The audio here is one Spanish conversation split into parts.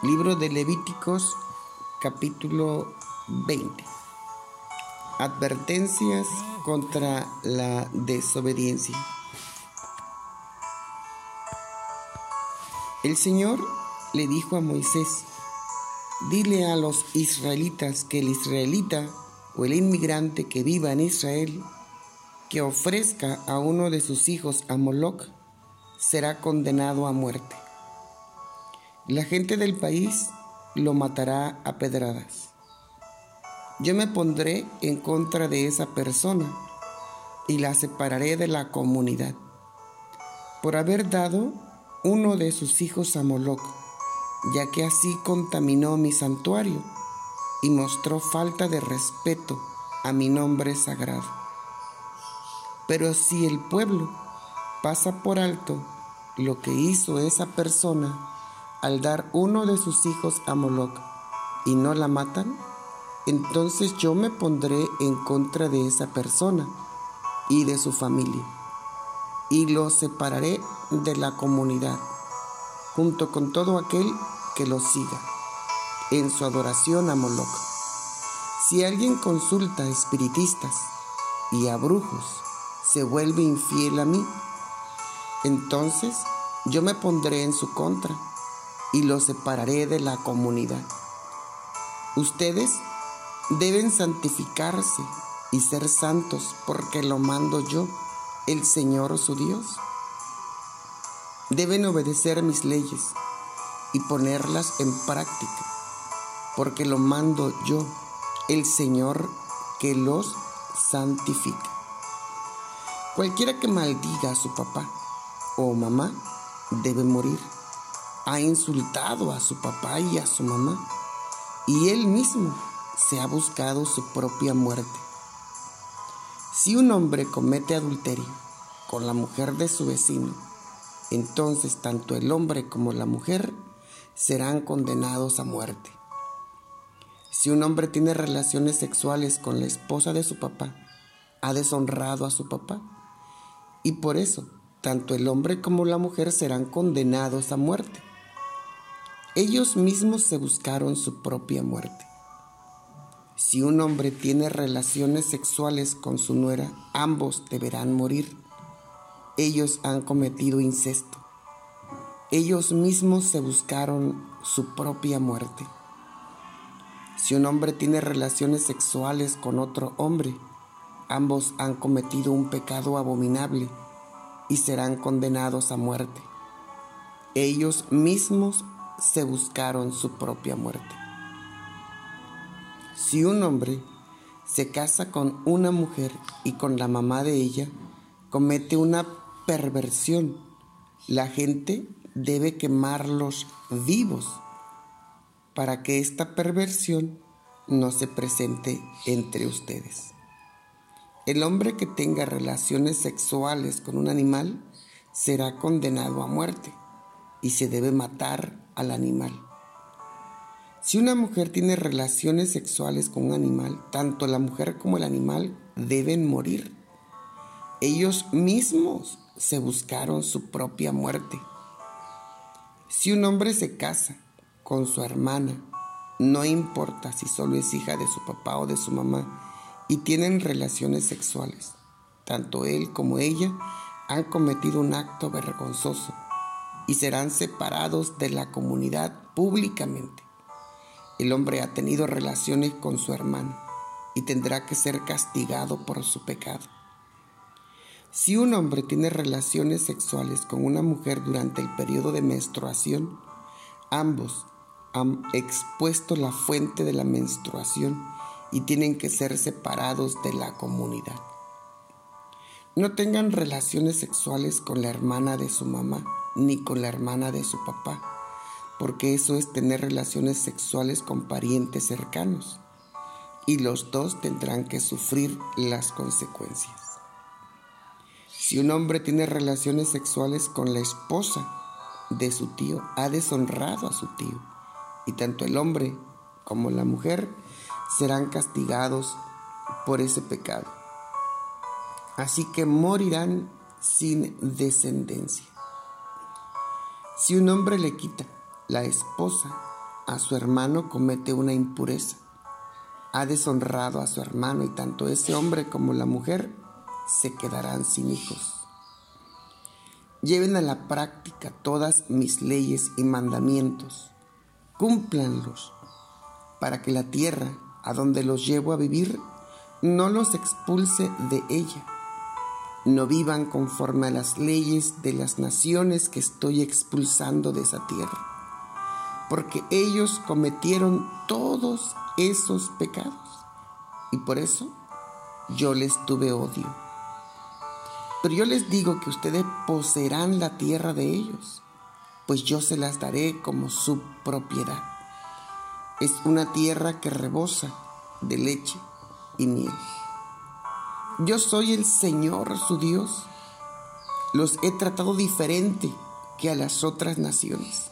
Libro de Levíticos capítulo 20. Advertencias contra la desobediencia. El Señor le dijo a Moisés, dile a los israelitas que el israelita o el inmigrante que viva en Israel, que ofrezca a uno de sus hijos a Moloch, será condenado a muerte. La gente del país lo matará a pedradas. Yo me pondré en contra de esa persona y la separaré de la comunidad por haber dado uno de sus hijos a Moloch, ya que así contaminó mi santuario y mostró falta de respeto a mi nombre sagrado. Pero si el pueblo pasa por alto lo que hizo esa persona, al dar uno de sus hijos a Moloch y no la matan, entonces yo me pondré en contra de esa persona y de su familia y lo separaré de la comunidad junto con todo aquel que lo siga en su adoración a Moloch. Si alguien consulta a espiritistas y a brujos se vuelve infiel a mí, entonces yo me pondré en su contra y los separaré de la comunidad. Ustedes deben santificarse y ser santos porque lo mando yo, el Señor su Dios. Deben obedecer mis leyes y ponerlas en práctica porque lo mando yo, el Señor que los santifica. Cualquiera que maldiga a su papá o mamá debe morir ha insultado a su papá y a su mamá y él mismo se ha buscado su propia muerte. Si un hombre comete adulterio con la mujer de su vecino, entonces tanto el hombre como la mujer serán condenados a muerte. Si un hombre tiene relaciones sexuales con la esposa de su papá, ha deshonrado a su papá. Y por eso, tanto el hombre como la mujer serán condenados a muerte. Ellos mismos se buscaron su propia muerte. Si un hombre tiene relaciones sexuales con su nuera, ambos deberán morir. Ellos han cometido incesto. Ellos mismos se buscaron su propia muerte. Si un hombre tiene relaciones sexuales con otro hombre, ambos han cometido un pecado abominable y serán condenados a muerte. Ellos mismos se buscaron su propia muerte. Si un hombre se casa con una mujer y con la mamá de ella, comete una perversión. La gente debe quemarlos vivos para que esta perversión no se presente entre ustedes. El hombre que tenga relaciones sexuales con un animal será condenado a muerte y se debe matar al animal. Si una mujer tiene relaciones sexuales con un animal, tanto la mujer como el animal deben morir. Ellos mismos se buscaron su propia muerte. Si un hombre se casa con su hermana, no importa si solo es hija de su papá o de su mamá, y tienen relaciones sexuales, tanto él como ella han cometido un acto vergonzoso y serán separados de la comunidad públicamente. El hombre ha tenido relaciones con su hermano y tendrá que ser castigado por su pecado. Si un hombre tiene relaciones sexuales con una mujer durante el periodo de menstruación, ambos han expuesto la fuente de la menstruación y tienen que ser separados de la comunidad. No tengan relaciones sexuales con la hermana de su mamá ni con la hermana de su papá, porque eso es tener relaciones sexuales con parientes cercanos y los dos tendrán que sufrir las consecuencias. Si un hombre tiene relaciones sexuales con la esposa de su tío, ha deshonrado a su tío, y tanto el hombre como la mujer serán castigados por ese pecado. Así que morirán sin descendencia. Si un hombre le quita la esposa a su hermano comete una impureza. Ha deshonrado a su hermano y tanto ese hombre como la mujer se quedarán sin hijos. Lleven a la práctica todas mis leyes y mandamientos. Cúmplanlos para que la tierra a donde los llevo a vivir no los expulse de ella. No vivan conforme a las leyes de las naciones que estoy expulsando de esa tierra, porque ellos cometieron todos esos pecados y por eso yo les tuve odio. Pero yo les digo que ustedes poseerán la tierra de ellos, pues yo se las daré como su propiedad. Es una tierra que rebosa de leche y miel. Yo soy el Señor su Dios. Los he tratado diferente que a las otras naciones.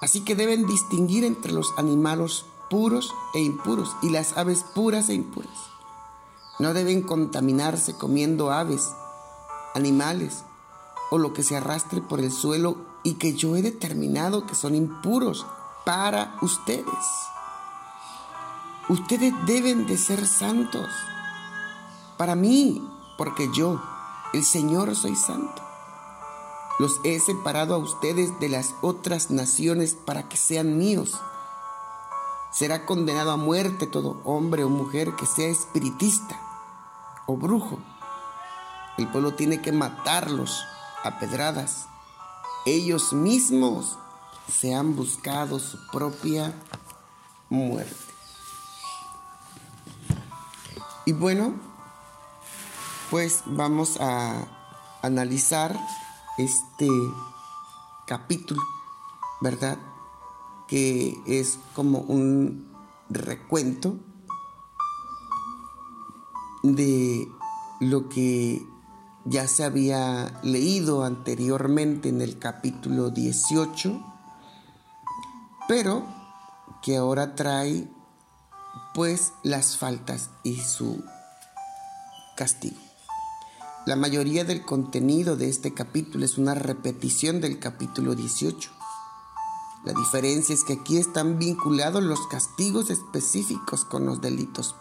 Así que deben distinguir entre los animales puros e impuros y las aves puras e impuras. No deben contaminarse comiendo aves animales o lo que se arrastre por el suelo y que yo he determinado que son impuros para ustedes. Ustedes deben de ser santos para mí, porque yo, el Señor, soy santo. Los he separado a ustedes de las otras naciones para que sean míos. Será condenado a muerte todo hombre o mujer que sea espiritista o brujo el pueblo tiene que matarlos a pedradas. Ellos mismos se han buscado su propia muerte. Y bueno, pues vamos a analizar este capítulo, ¿verdad? Que es como un recuento de lo que ya se había leído anteriormente en el capítulo 18, pero que ahora trae pues las faltas y su castigo. La mayoría del contenido de este capítulo es una repetición del capítulo 18. La diferencia es que aquí están vinculados los castigos específicos con los delitos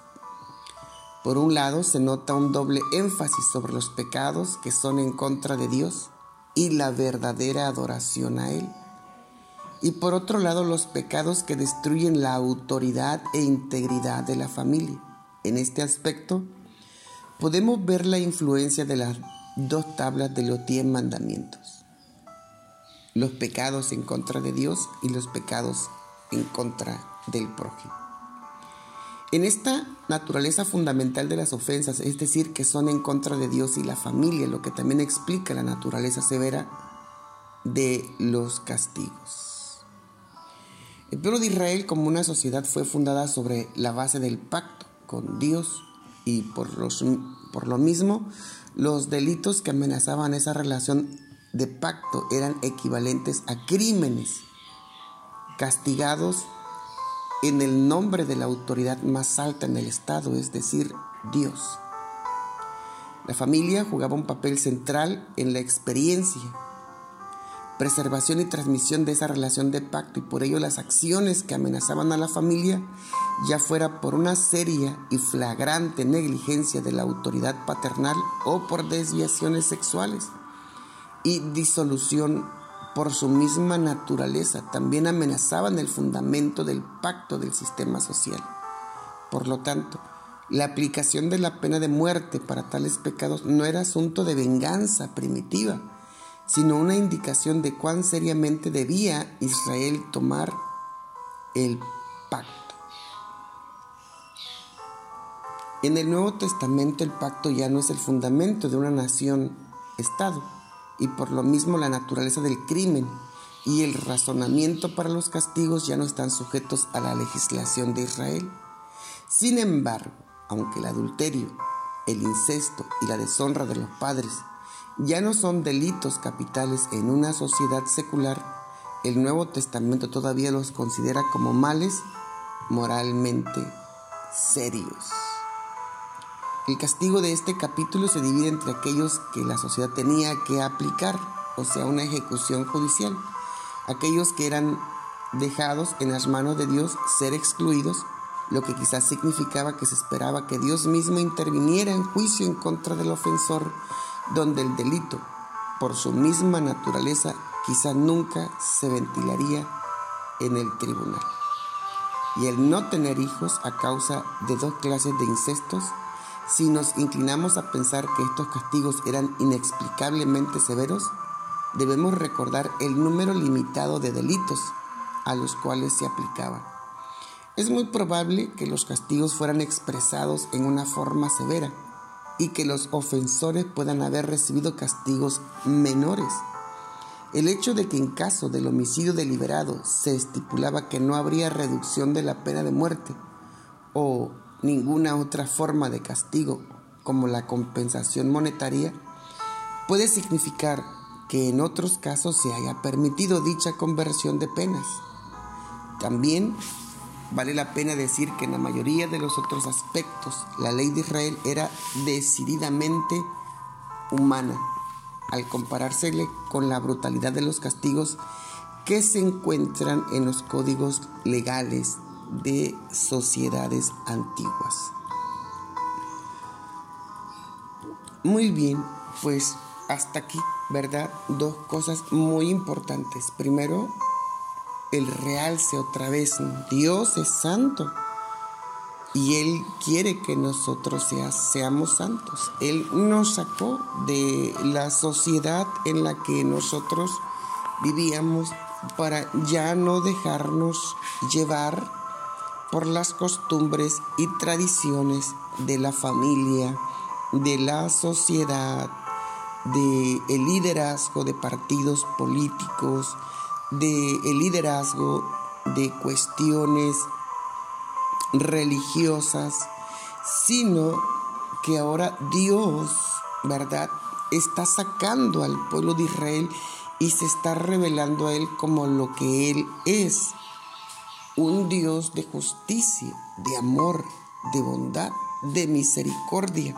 por un lado, se nota un doble énfasis sobre los pecados que son en contra de Dios y la verdadera adoración a Él. Y por otro lado, los pecados que destruyen la autoridad e integridad de la familia. En este aspecto, podemos ver la influencia de las dos tablas de los diez mandamientos. Los pecados en contra de Dios y los pecados en contra del prójimo. En esta naturaleza fundamental de las ofensas, es decir, que son en contra de Dios y la familia, lo que también explica la naturaleza severa de los castigos. El pueblo de Israel como una sociedad fue fundada sobre la base del pacto con Dios y por, los, por lo mismo los delitos que amenazaban esa relación de pacto eran equivalentes a crímenes castigados en el nombre de la autoridad más alta en el Estado, es decir, Dios. La familia jugaba un papel central en la experiencia, preservación y transmisión de esa relación de pacto y por ello las acciones que amenazaban a la familia, ya fuera por una seria y flagrante negligencia de la autoridad paternal o por desviaciones sexuales y disolución por su misma naturaleza, también amenazaban el fundamento del pacto del sistema social. Por lo tanto, la aplicación de la pena de muerte para tales pecados no era asunto de venganza primitiva, sino una indicación de cuán seriamente debía Israel tomar el pacto. En el Nuevo Testamento el pacto ya no es el fundamento de una nación-estado, y por lo mismo la naturaleza del crimen y el razonamiento para los castigos ya no están sujetos a la legislación de Israel. Sin embargo, aunque el adulterio, el incesto y la deshonra de los padres ya no son delitos capitales en una sociedad secular, el Nuevo Testamento todavía los considera como males moralmente serios. El castigo de este capítulo se divide entre aquellos que la sociedad tenía que aplicar, o sea, una ejecución judicial, aquellos que eran dejados en las manos de Dios ser excluidos, lo que quizás significaba que se esperaba que Dios mismo interviniera en juicio en contra del ofensor, donde el delito, por su misma naturaleza, quizá nunca se ventilaría en el tribunal. Y el no tener hijos a causa de dos clases de incestos, si nos inclinamos a pensar que estos castigos eran inexplicablemente severos, debemos recordar el número limitado de delitos a los cuales se aplicaba. Es muy probable que los castigos fueran expresados en una forma severa y que los ofensores puedan haber recibido castigos menores. El hecho de que en caso del homicidio deliberado se estipulaba que no habría reducción de la pena de muerte o ninguna otra forma de castigo como la compensación monetaria, puede significar que en otros casos se haya permitido dicha conversión de penas. También vale la pena decir que en la mayoría de los otros aspectos la ley de Israel era decididamente humana al comparársele con la brutalidad de los castigos que se encuentran en los códigos legales de sociedades antiguas. Muy bien, pues hasta aquí, ¿verdad? Dos cosas muy importantes. Primero, el realce otra vez. Dios es santo y Él quiere que nosotros seamos santos. Él nos sacó de la sociedad en la que nosotros vivíamos para ya no dejarnos llevar por las costumbres y tradiciones de la familia, de la sociedad, de el liderazgo de partidos políticos, de el liderazgo de cuestiones religiosas, sino que ahora Dios, ¿verdad? Está sacando al pueblo de Israel y se está revelando a él como lo que él es, un Dios de justicia, de amor, de bondad, de misericordia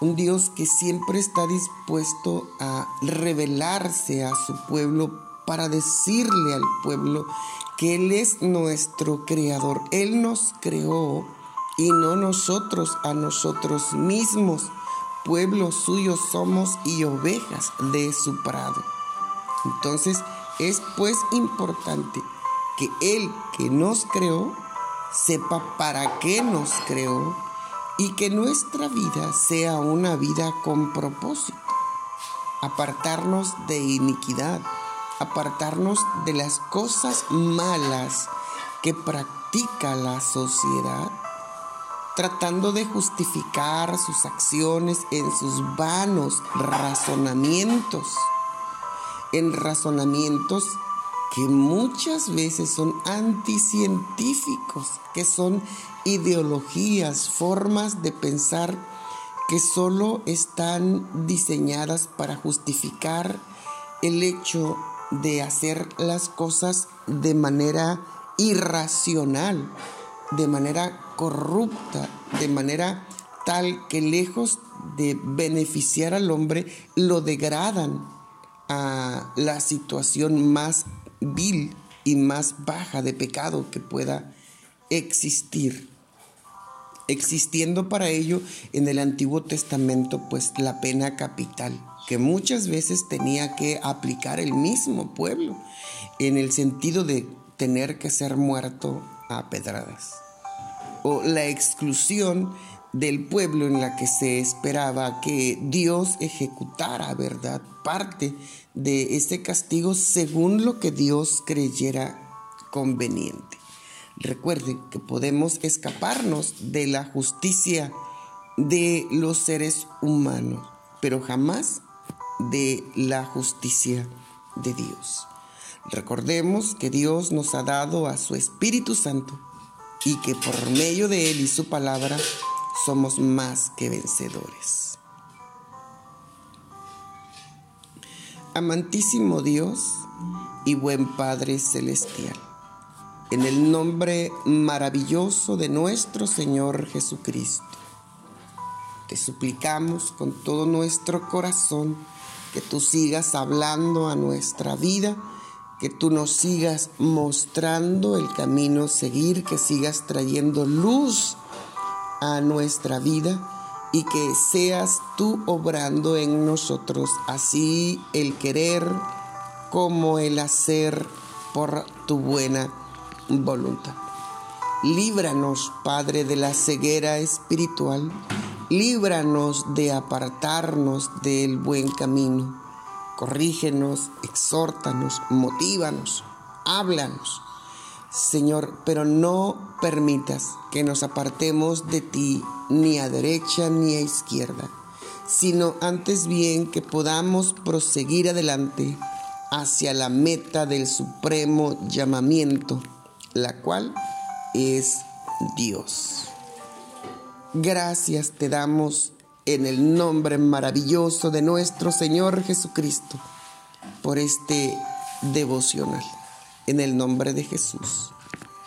un Dios que siempre está dispuesto a revelarse a su pueblo para decirle al pueblo que Él es nuestro creador. Él nos creó y no nosotros a nosotros mismos. Pueblo suyo somos y ovejas de su prado. Entonces es pues importante que Él que nos creó sepa para qué nos creó y que nuestra vida sea una vida con propósito. Apartarnos de iniquidad, apartarnos de las cosas malas que practica la sociedad, tratando de justificar sus acciones en sus vanos razonamientos, en razonamientos que muchas veces son anticientíficos, que son ideologías, formas de pensar que solo están diseñadas para justificar el hecho de hacer las cosas de manera irracional, de manera corrupta, de manera tal que lejos de beneficiar al hombre, lo degradan a la situación más vil y más baja de pecado que pueda existir. Existiendo para ello en el Antiguo Testamento pues la pena capital, que muchas veces tenía que aplicar el mismo pueblo, en el sentido de tener que ser muerto a pedradas. O la exclusión del pueblo en la que se esperaba que Dios ejecutara, ¿verdad? Parte de ese castigo según lo que Dios creyera conveniente. Recuerden que podemos escaparnos de la justicia de los seres humanos, pero jamás de la justicia de Dios. Recordemos que Dios nos ha dado a su Espíritu Santo y que por medio de Él y su palabra somos más que vencedores. Amantísimo Dios y buen Padre Celestial, en el nombre maravilloso de nuestro Señor Jesucristo, te suplicamos con todo nuestro corazón que tú sigas hablando a nuestra vida que tú nos sigas mostrando el camino seguir, que sigas trayendo luz a nuestra vida y que seas tú obrando en nosotros, así el querer como el hacer por tu buena voluntad. Líbranos, Padre, de la ceguera espiritual, líbranos de apartarnos del buen camino. Corrígenos, exhórtanos, motívanos, háblanos Señor, pero no permitas que nos apartemos de ti ni a derecha ni a izquierda, sino antes bien que podamos proseguir adelante hacia la meta del supremo llamamiento, la cual es Dios. Gracias te damos en el nombre maravilloso de nuestro Señor Jesucristo por este devocional en el nombre de Jesús.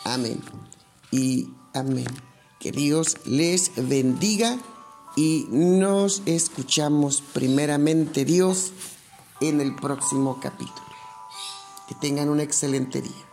Amén y amén. Que Dios les bendiga y nos escuchamos primeramente Dios en el próximo capítulo. Que tengan un excelente día.